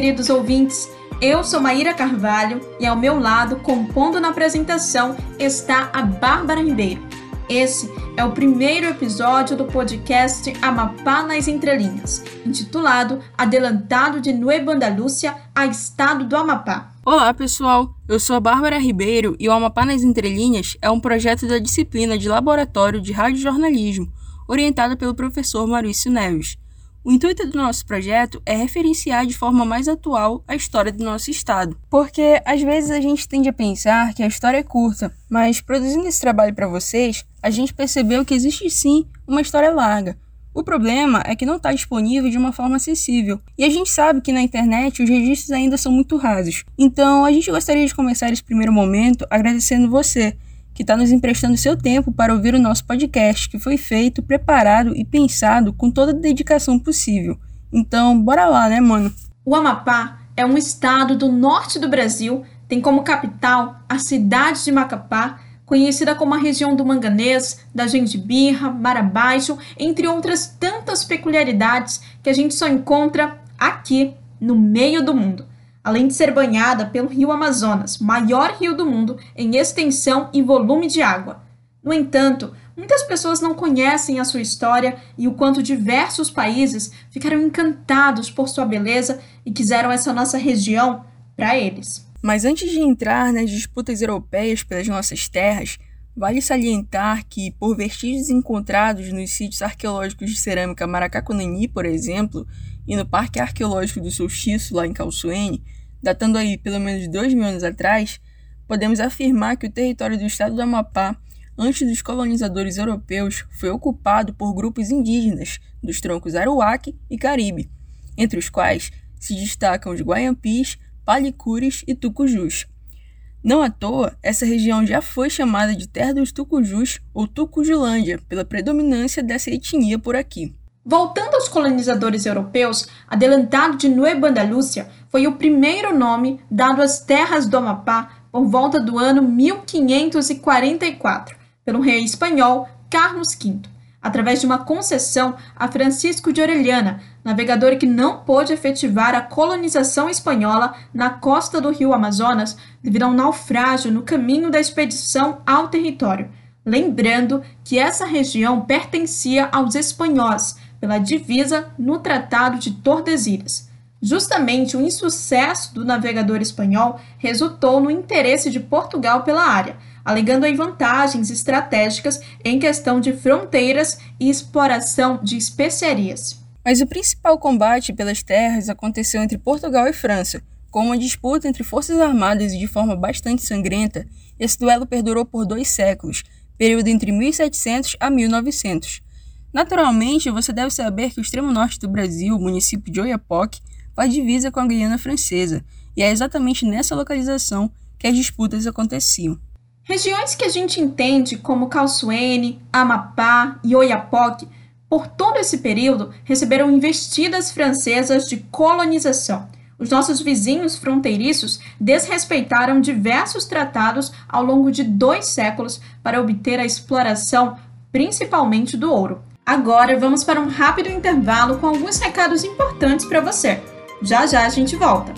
queridos ouvintes. Eu sou Maíra Carvalho e ao meu lado, compondo na apresentação, está a Bárbara Ribeiro. Esse é o primeiro episódio do podcast Amapá nas Entrelinhas, intitulado Adelantado de Nueva Andalúcia a Estado do Amapá. Olá, pessoal! Eu sou a Bárbara Ribeiro e o Amapá nas Entrelinhas é um projeto da disciplina de Laboratório de Radiojornalismo, orientada pelo professor Maurício Neves. O intuito do nosso projeto é referenciar de forma mais atual a história do nosso estado, porque às vezes a gente tende a pensar que a história é curta, mas produzindo esse trabalho para vocês, a gente percebeu que existe sim uma história larga. O problema é que não está disponível de uma forma acessível, e a gente sabe que na internet os registros ainda são muito rasos. Então a gente gostaria de começar esse primeiro momento agradecendo você que está nos emprestando seu tempo para ouvir o nosso podcast, que foi feito, preparado e pensado com toda a dedicação possível. Então, bora lá, né, mano? O Amapá é um estado do norte do Brasil, tem como capital a cidade de Macapá, conhecida como a região do manganês, da gengibirra, Baixo, entre outras tantas peculiaridades que a gente só encontra aqui no meio do mundo além de ser banhada pelo rio Amazonas, maior rio do mundo em extensão e volume de água. No entanto, muitas pessoas não conhecem a sua história e o quanto diversos países ficaram encantados por sua beleza e quiseram essa nossa região para eles. Mas antes de entrar nas disputas europeias pelas nossas terras, vale salientar que, por vestígios encontrados nos sítios arqueológicos de cerâmica Maracacunani, por exemplo, e no Parque Arqueológico do Solstício, lá em Calçoene, datando aí pelo menos dois mil anos atrás, podemos afirmar que o território do estado do Amapá, antes dos colonizadores europeus, foi ocupado por grupos indígenas dos troncos Aruac e Caribe, entre os quais se destacam os Guaiampis, Palicures e Tucujus. Não à toa, essa região já foi chamada de Terra dos Tucujus ou Tucujulândia, pela predominância dessa etnia por aqui. Voltando aos colonizadores europeus, Adelantado de Nueva Andalúcia foi o primeiro nome dado às terras do Amapá por volta do ano 1544, pelo rei espanhol Carlos V, através de uma concessão a Francisco de Orellana, navegador que não pôde efetivar a colonização espanhola na costa do rio Amazonas devido a um naufrágio no caminho da expedição ao território. Lembrando que essa região pertencia aos espanhóis, pela divisa no Tratado de Tordesilhas. Justamente o insucesso do navegador espanhol resultou no interesse de Portugal pela área, alegando aí vantagens estratégicas em questão de fronteiras e exploração de especiarias. Mas o principal combate pelas terras aconteceu entre Portugal e França, com uma disputa entre forças armadas e de forma bastante sangrenta. Esse duelo perdurou por dois séculos, período entre 1700 a 1900. Naturalmente, você deve saber que o extremo norte do Brasil, o município de Oiapoque, faz divisa com a Guiana Francesa, e é exatamente nessa localização que as disputas aconteciam. Regiões que a gente entende como Calçoene, Amapá e Oiapoque, por todo esse período, receberam investidas francesas de colonização. Os nossos vizinhos fronteiriços desrespeitaram diversos tratados ao longo de dois séculos para obter a exploração, principalmente do ouro. Agora vamos para um rápido intervalo com alguns recados importantes para você. Já já a gente volta.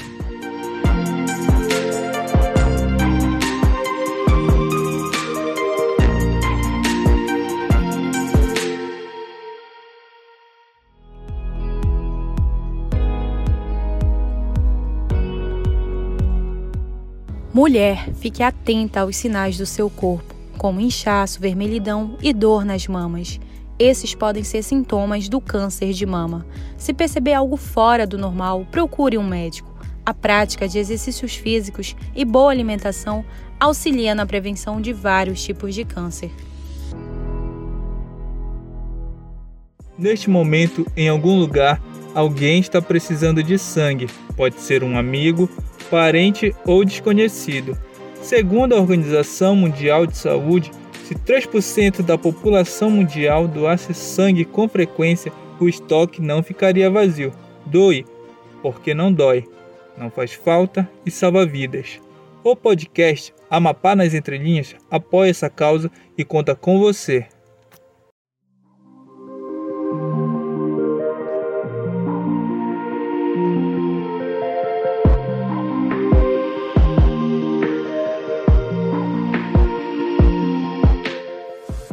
Mulher, fique atenta aos sinais do seu corpo, como inchaço, vermelhidão e dor nas mamas. Esses podem ser sintomas do câncer de mama. Se perceber algo fora do normal, procure um médico. A prática de exercícios físicos e boa alimentação auxilia na prevenção de vários tipos de câncer. Neste momento, em algum lugar, alguém está precisando de sangue. Pode ser um amigo, parente ou desconhecido. Segundo a Organização Mundial de Saúde, se 3% da população mundial doasse sangue com frequência, o estoque não ficaria vazio. Doe, porque não dói, não faz falta e salva vidas. O podcast Amapá nas Entrelinhas apoia essa causa e conta com você.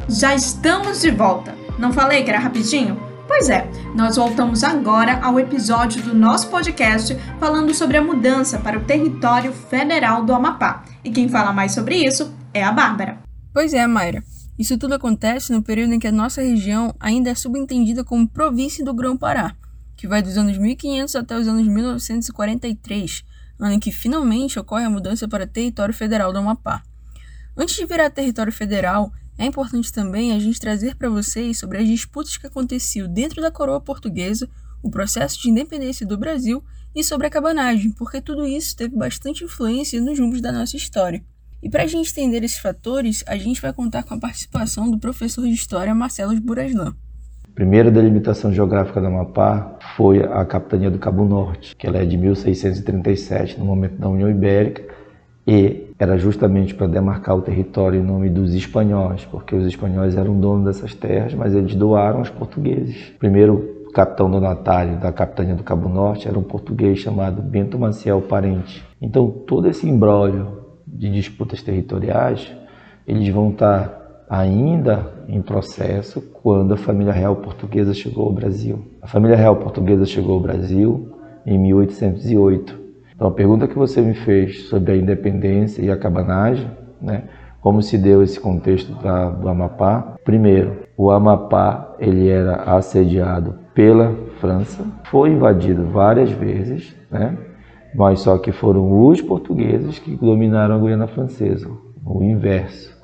Já estamos de volta. Não falei que era rapidinho? Pois é, nós voltamos agora ao episódio do nosso podcast falando sobre a mudança para o território federal do Amapá. E quem fala mais sobre isso é a Bárbara. Pois é, Mayra. Isso tudo acontece no período em que a nossa região ainda é subentendida como província do Grão-Pará, que vai dos anos 1500 até os anos 1943, ano em que finalmente ocorre a mudança para território federal do Amapá. Antes de virar território federal, é importante também a gente trazer para vocês sobre as disputas que aconteciam dentro da coroa portuguesa, o processo de independência do Brasil e sobre a cabanagem, porque tudo isso teve bastante influência nos rumos da nossa história. E para a gente entender esses fatores, a gente vai contar com a participação do professor de História Marcelo Buraslan. A primeira delimitação geográfica do Amapá foi a Capitania do Cabo Norte, que ela é de 1637, no momento da União Ibérica, e era justamente para demarcar o território em nome dos espanhóis, porque os espanhóis eram donos dessas terras, mas eles doaram aos portugueses. Primeiro o capitão donatário da capitania do Cabo Norte era um português chamado Bento Maciel Parente. Então todo esse imbróglio de disputas territoriais, eles vão estar ainda em processo quando a família real portuguesa chegou ao Brasil. A família real portuguesa chegou ao Brasil em 1808 então, a pergunta que você me fez sobre a independência e a cabanagem, né? Como se deu esse contexto da, do Amapá? Primeiro, o Amapá ele era assediado pela França, foi invadido várias vezes, né? Mas só que foram os portugueses que dominaram a Guiana Francesa, o inverso,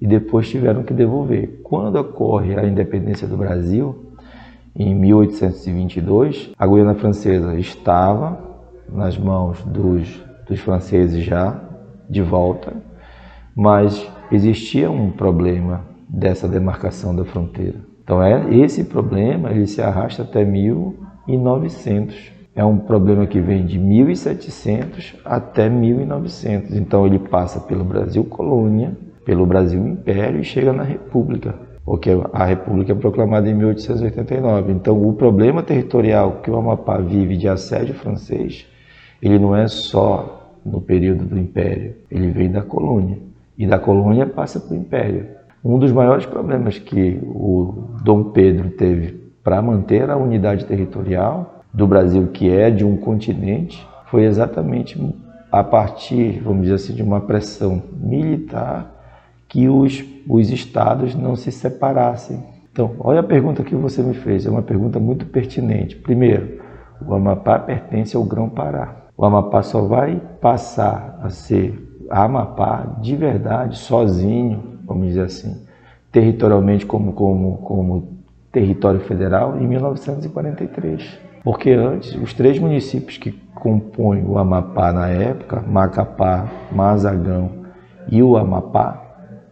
e depois tiveram que devolver. Quando ocorre a independência do Brasil, em 1822, a Guiana Francesa estava nas mãos dos, dos franceses já de volta, mas existia um problema dessa demarcação da fronteira. Então é esse problema ele se arrasta até 1900. É um problema que vem de 1700 até 1900. Então ele passa pelo Brasil colônia, pelo Brasil império e chega na República, porque a República é proclamada em 1889. Então o problema territorial que o Amapá vive de assédio francês ele não é só no período do Império, ele vem da colônia. E da colônia passa para o Império. Um dos maiores problemas que o Dom Pedro teve para manter a unidade territorial do Brasil, que é de um continente, foi exatamente a partir, vamos dizer assim, de uma pressão militar que os, os estados não se separassem. Então, olha a pergunta que você me fez, é uma pergunta muito pertinente. Primeiro, o Amapá pertence ao Grão-Pará. O Amapá só vai passar a ser Amapá de verdade, sozinho, vamos dizer assim, territorialmente como, como, como território federal em 1943. Porque antes, os três municípios que compõem o Amapá na época, Macapá, Mazagão e o Amapá,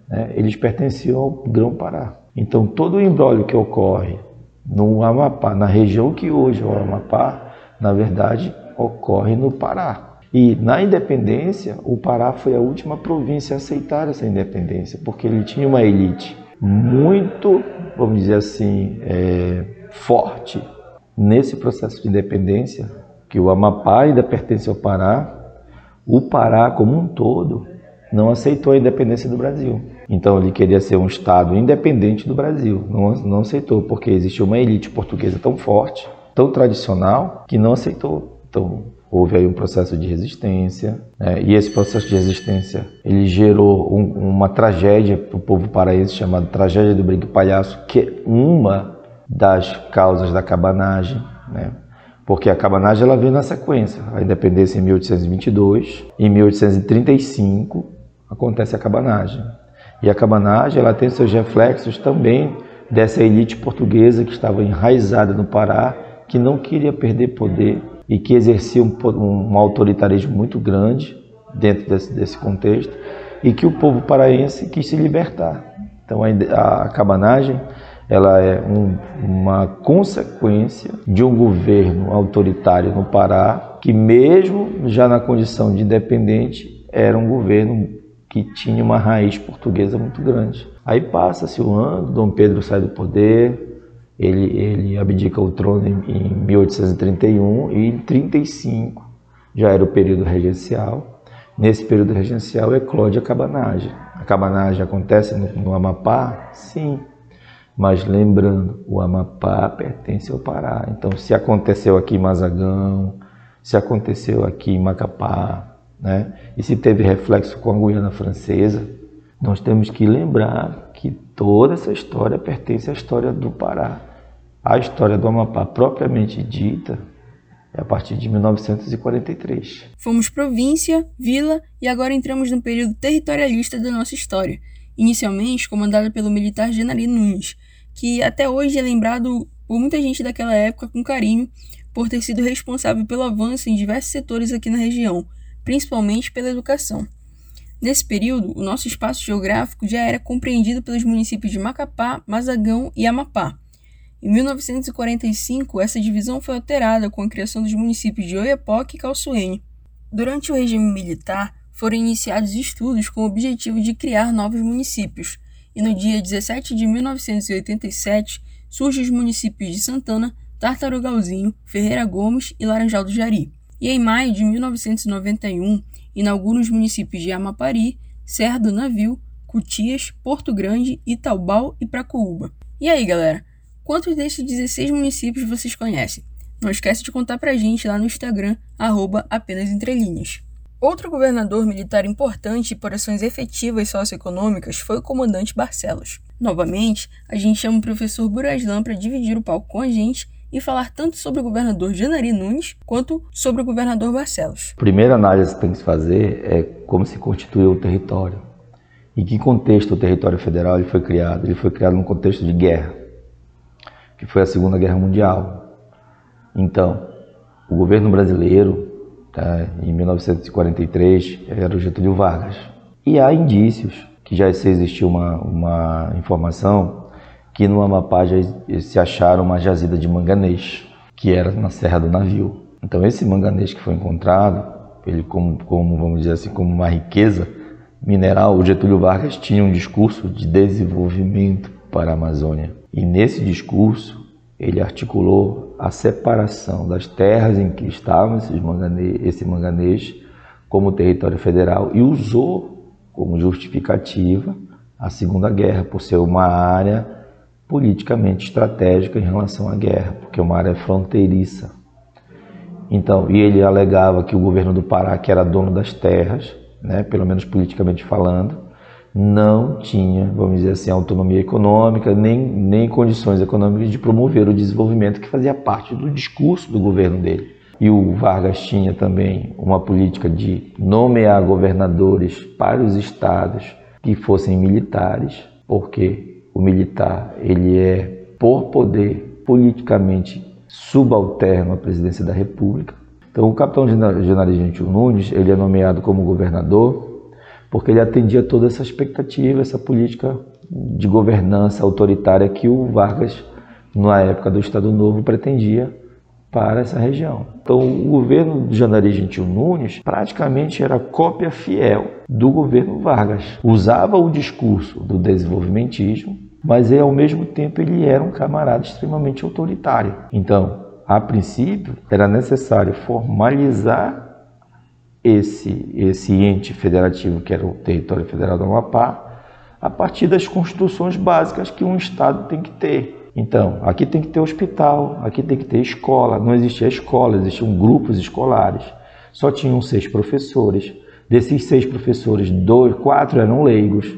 né, eles pertenciam ao Grão-Pará. Então, todo o embrólio que ocorre no Amapá, na região que hoje é o Amapá, na verdade, ocorre no Pará. E na independência, o Pará foi a última província a aceitar essa independência, porque ele tinha uma elite muito, vamos dizer assim, é, forte nesse processo de independência, que o Amapá ainda pertence ao Pará, o Pará como um todo não aceitou a independência do Brasil. Então ele queria ser um Estado independente do Brasil, não, não aceitou, porque existia uma elite portuguesa tão forte, tão tradicional, que não aceitou então, houve aí um processo de resistência, né? e esse processo de resistência ele gerou um, uma tragédia para o povo paraense chamada Tragédia do Brigue Palhaço, que é uma das causas da cabanagem, né? porque a cabanagem ela veio na sequência. A independência em 1822, em 1835 acontece a cabanagem. E a cabanagem ela tem seus reflexos também dessa elite portuguesa que estava enraizada no Pará, que não queria perder poder e que exercia um, um autoritarismo muito grande dentro desse, desse, contexto e que o povo paraense quis se libertar. Então a, a cabanagem ela é um, uma consequência de um governo autoritário no Pará que mesmo já na condição de independente era um governo que tinha uma raiz portuguesa muito grande. Aí passa-se o ano, Dom Pedro sai do poder, ele, ele abdica o trono em, em 1831 e em 35 já era o período regencial. Nesse período regencial eclode a cabanagem. A cabanagem acontece no, no Amapá? Sim. Mas lembrando, o Amapá pertence ao Pará. Então, se aconteceu aqui em Mazagão, se aconteceu aqui em Macapá, né? e se teve reflexo com a Guiana Francesa, nós temos que lembrar que toda essa história pertence à história do Pará. A história do Amapá, propriamente dita, é a partir de 1943. Fomos província, vila e agora entramos no período territorialista da nossa história, inicialmente comandada pelo militar Genari Nunes, que até hoje é lembrado por muita gente daquela época com carinho por ter sido responsável pelo avanço em diversos setores aqui na região, principalmente pela educação. Nesse período, o nosso espaço geográfico já era compreendido pelos municípios de Macapá, Mazagão e Amapá. Em 1945, essa divisão foi alterada com a criação dos municípios de Oiapoque e Calçoene. Durante o regime militar, foram iniciados estudos com o objetivo de criar novos municípios, e no dia 17 de 1987 surgem os municípios de Santana, Tartarugalzinho, Ferreira Gomes e Laranjal do Jari. E em maio de 1991, inaugura os municípios de Amapari, Serra do Navio, Cutias, Porto Grande, Itaubal e Pracoúba. E aí, galera? Quantos desses 16 municípios vocês conhecem? Não esquece de contar pra gente lá no Instagram, arroba apenas entrelinhas. Outro governador militar importante por ações efetivas socioeconômicas foi o comandante Barcelos. Novamente, a gente chama o professor Buraslan para dividir o palco com a gente e falar tanto sobre o governador Janari Nunes quanto sobre o governador Barcelos. A primeira análise que tem que se fazer é como se constituiu o território. Em que contexto o território federal ele foi criado? Ele foi criado num contexto de guerra, que foi a Segunda Guerra Mundial. Então, o governo brasileiro, tá, em 1943, era o Getúlio Vargas. E há indícios que já existiu uma, uma informação que no Amapá já se acharam uma jazida de manganês, que era na Serra do Navio. Então esse manganês que foi encontrado, ele como, como vamos dizer assim, como uma riqueza mineral, o Getúlio Vargas tinha um discurso de desenvolvimento para a Amazônia. E nesse discurso ele articulou a separação das terras em que estavam manganês, esse manganês como território federal e usou como justificativa a Segunda Guerra por ser uma área politicamente estratégica em relação à guerra, porque é uma área fronteiriça. Então, e ele alegava que o governo do Pará, que era dono das terras, né, pelo menos politicamente falando, não tinha, vamos dizer assim, autonomia econômica, nem, nem condições econômicas de promover o desenvolvimento que fazia parte do discurso do governo dele. E o Vargas tinha também uma política de nomear governadores para os estados que fossem militares, porque o militar ele é, por poder politicamente subalterno à presidência da República. Então, o capitão general Gentil Nunes ele é nomeado como governador porque ele atendia toda essa expectativa, essa política de governança autoritária que o Vargas, na época do Estado Novo, pretendia para essa região. Então, o governo de Janari Gentil Nunes praticamente era cópia fiel do governo Vargas. Usava o discurso do desenvolvimentismo mas ele, ao mesmo tempo ele era um camarada extremamente autoritário. Então, a princípio, era necessário formalizar esse, esse ente federativo, que era o território federal do Amapá, a partir das construções básicas que um Estado tem que ter. Então, aqui tem que ter hospital, aqui tem que ter escola. Não existia escola, existiam grupos escolares. Só tinham seis professores. Desses seis professores, dois, quatro eram leigos.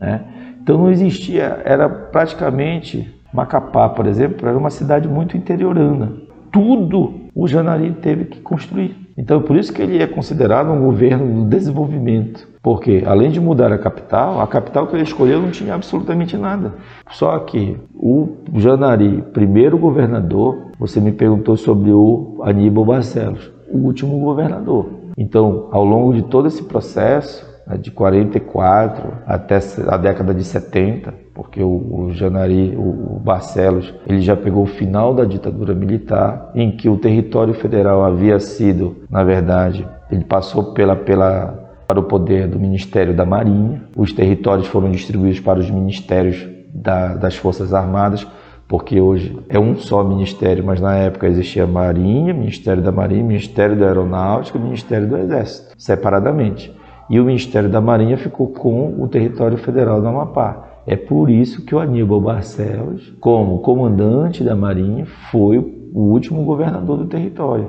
Né? Então não existia, era praticamente Macapá, por exemplo, era uma cidade muito interiorana. Tudo o Janari teve que construir. Então por isso que ele é considerado um governo do desenvolvimento. Porque além de mudar a capital, a capital que ele escolheu não tinha absolutamente nada. Só que o Janari, primeiro governador, você me perguntou sobre o Aníbal Barcelos, o último governador. Então, ao longo de todo esse processo, de 44 até a década de 70, porque o, o Janari, o, o Barcelos, ele já pegou o final da ditadura militar, em que o território federal havia sido, na verdade, ele passou pela, pela para o poder do Ministério da Marinha, os territórios foram distribuídos para os ministérios da, das Forças Armadas, porque hoje é um só ministério, mas na época existia Marinha, Ministério da Marinha, Ministério da Aeronáutica, Ministério do Exército, separadamente. E o Ministério da Marinha ficou com o território federal do Amapá. É por isso que o Aníbal Barcelos, como comandante da Marinha, foi o último governador do território.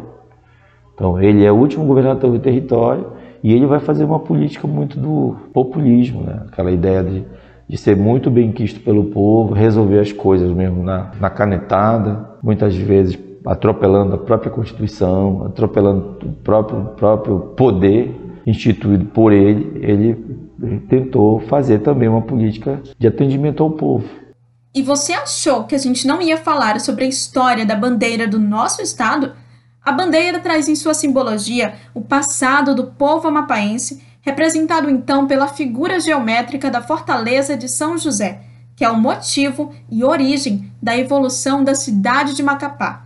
Então, ele é o último governador do território e ele vai fazer uma política muito do populismo, né? aquela ideia de, de ser muito bem quisto pelo povo, resolver as coisas mesmo na, na canetada, muitas vezes atropelando a própria Constituição, atropelando o próprio, próprio poder instituído por ele, ele tentou fazer também uma política de atendimento ao povo. E você achou que a gente não ia falar sobre a história da bandeira do nosso estado? A bandeira traz em sua simbologia o passado do povo amapaense, representado então pela figura geométrica da fortaleza de São José, que é o motivo e origem da evolução da cidade de Macapá.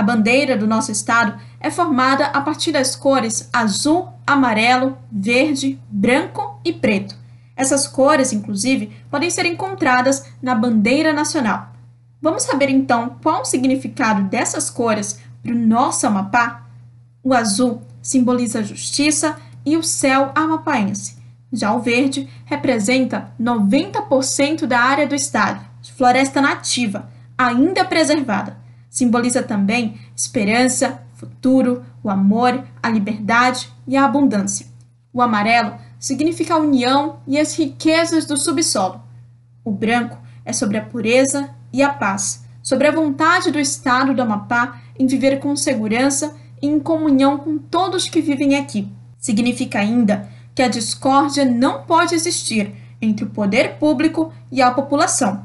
A bandeira do nosso estado é formada a partir das cores azul, amarelo, verde, branco e preto. Essas cores, inclusive, podem ser encontradas na bandeira nacional. Vamos saber então qual o significado dessas cores para o nosso Amapá? O azul simboliza a justiça e o céu amapaense. Já o verde representa 90% da área do estado, floresta nativa, ainda preservada. Simboliza também esperança, futuro, o amor, a liberdade e a abundância. O amarelo significa a união e as riquezas do subsolo. O branco é sobre a pureza e a paz, sobre a vontade do Estado do Amapá em viver com segurança e em comunhão com todos que vivem aqui. Significa ainda que a discórdia não pode existir entre o poder público e a população.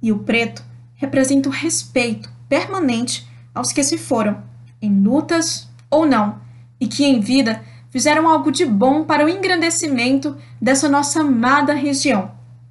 E o preto representa o respeito, permanente aos que se foram, em lutas ou não, e que em vida fizeram algo de bom para o engrandecimento dessa nossa amada região.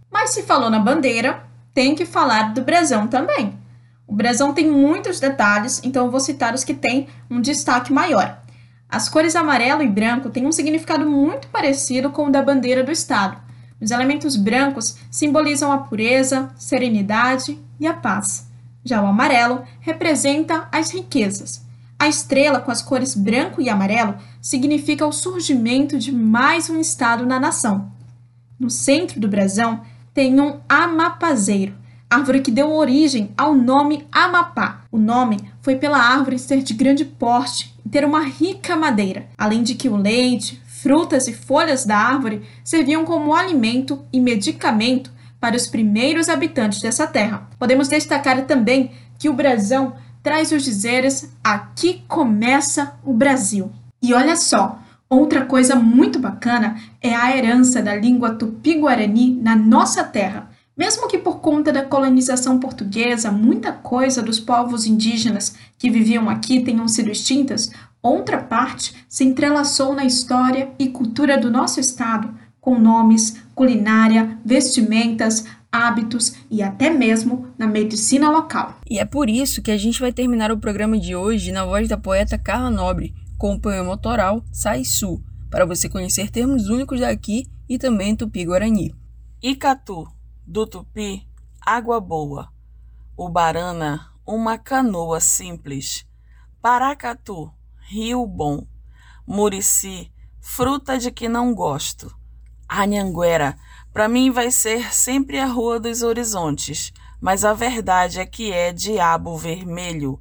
Mas se falou na bandeira, tem que falar do brasão também. O brasão tem muitos detalhes, então eu vou citar os que têm um destaque maior. As cores amarelo e branco têm um significado muito parecido com o da bandeira do estado. Os elementos brancos simbolizam a pureza, serenidade e a paz. Já o amarelo representa as riquezas. A estrela com as cores branco e amarelo significa o surgimento de mais um estado na nação. No centro do brasão tem um amapazeiro, árvore que deu origem ao nome Amapá. O nome foi pela árvore ser de grande porte e ter uma rica madeira, além de que o leite, frutas e folhas da árvore serviam como alimento e medicamento para os primeiros habitantes dessa terra. Podemos destacar também que o brasão traz os dizeres Aqui começa o Brasil. E olha só, outra coisa muito bacana é a herança da língua tupi-guarani na nossa terra. Mesmo que por conta da colonização portuguesa muita coisa dos povos indígenas que viviam aqui tenham sido extintas, outra parte se entrelaçou na história e cultura do nosso estado, com nomes, culinária, vestimentas, hábitos e até mesmo na medicina local. E é por isso que a gente vai terminar o programa de hoje na voz da poeta Carla Nobre, com o poema autoral Sai Su, para você conhecer termos únicos daqui e também tupi-guarani. Icatu, do tupi, água boa. Ubarana, uma canoa simples. Paracatu, rio bom. Murici, fruta de que não gosto. Anhanguera, para mim vai ser sempre a Rua dos Horizontes, mas a verdade é que é Diabo Vermelho.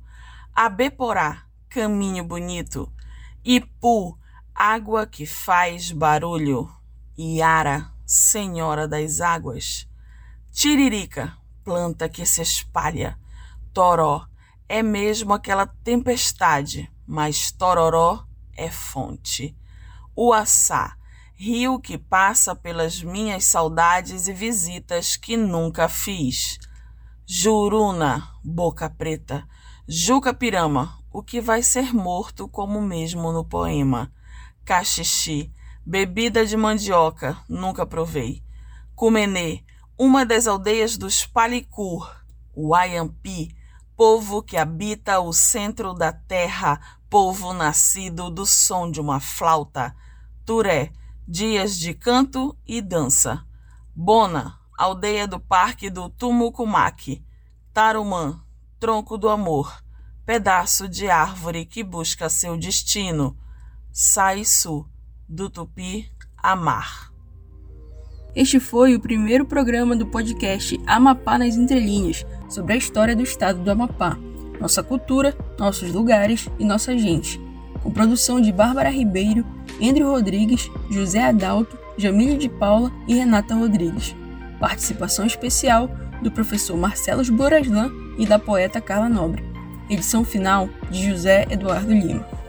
Abeporá, caminho bonito. Ipu, água que faz barulho. Iara, senhora das águas. Tiririca, planta que se espalha. Toró, é mesmo aquela tempestade, mas Tororó é fonte. Uaçá, rio que passa pelas minhas saudades e visitas que nunca fiz. Juruna, boca preta, Juca Pirama, o que vai ser morto como mesmo no poema. Caxixi, bebida de mandioca, nunca provei. Cumenê, uma das aldeias dos Palicur. Wayampi, povo que habita o centro da terra, povo nascido do som de uma flauta. Turé, dias de canto e dança. Bona, aldeia do Parque do Tumucumaque. Tarumã, tronco do amor, pedaço de árvore que busca seu destino. Saiçu, do Tupi, amar. Este foi o primeiro programa do podcast Amapá nas Entrelinhas, sobre a história do estado do Amapá, nossa cultura, nossos lugares e nossa gente. Com produção de Bárbara Ribeiro, Andrew Rodrigues, José Adalto, Jamília de Paula e Renata Rodrigues. Participação especial do professor Marcelo Boraslan e da poeta Carla Nobre. Edição final de José Eduardo Lima.